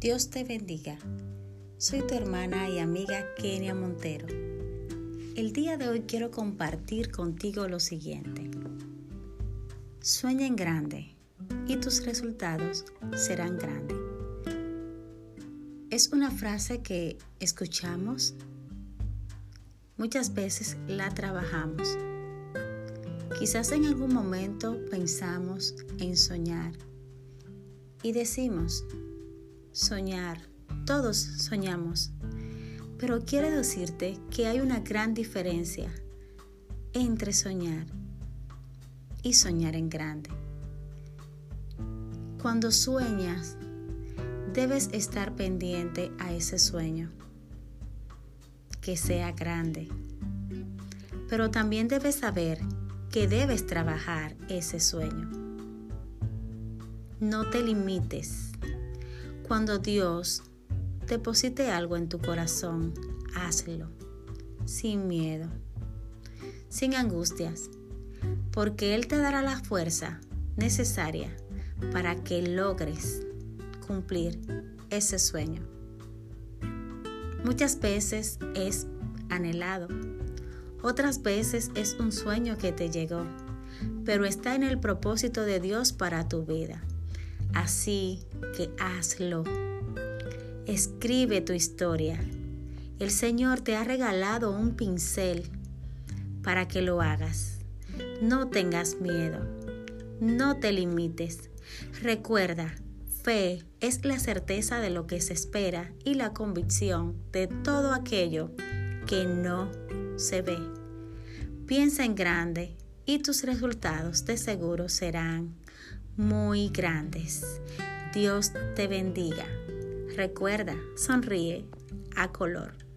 Dios te bendiga. Soy tu hermana y amiga Kenia Montero. El día de hoy quiero compartir contigo lo siguiente. Sueña en grande y tus resultados serán grandes. Es una frase que escuchamos, muchas veces la trabajamos. Quizás en algún momento pensamos en soñar y decimos, soñar, todos soñamos, pero quiero decirte que hay una gran diferencia entre soñar y soñar en grande. Cuando sueñas, debes estar pendiente a ese sueño, que sea grande. Pero también debes saber que debes trabajar ese sueño. No te limites. Cuando Dios deposite algo en tu corazón, hazlo, sin miedo, sin angustias, porque Él te dará la fuerza necesaria para que logres cumplir ese sueño. Muchas veces es anhelado, otras veces es un sueño que te llegó, pero está en el propósito de Dios para tu vida. Así que hazlo. Escribe tu historia. El Señor te ha regalado un pincel para que lo hagas. No tengas miedo. No te limites. Recuerda, fe es la certeza de lo que se espera y la convicción de todo aquello que no se ve. Piensa en grande y tus resultados de seguro serán muy grandes. Dios te bendiga. Recuerda, sonríe a color.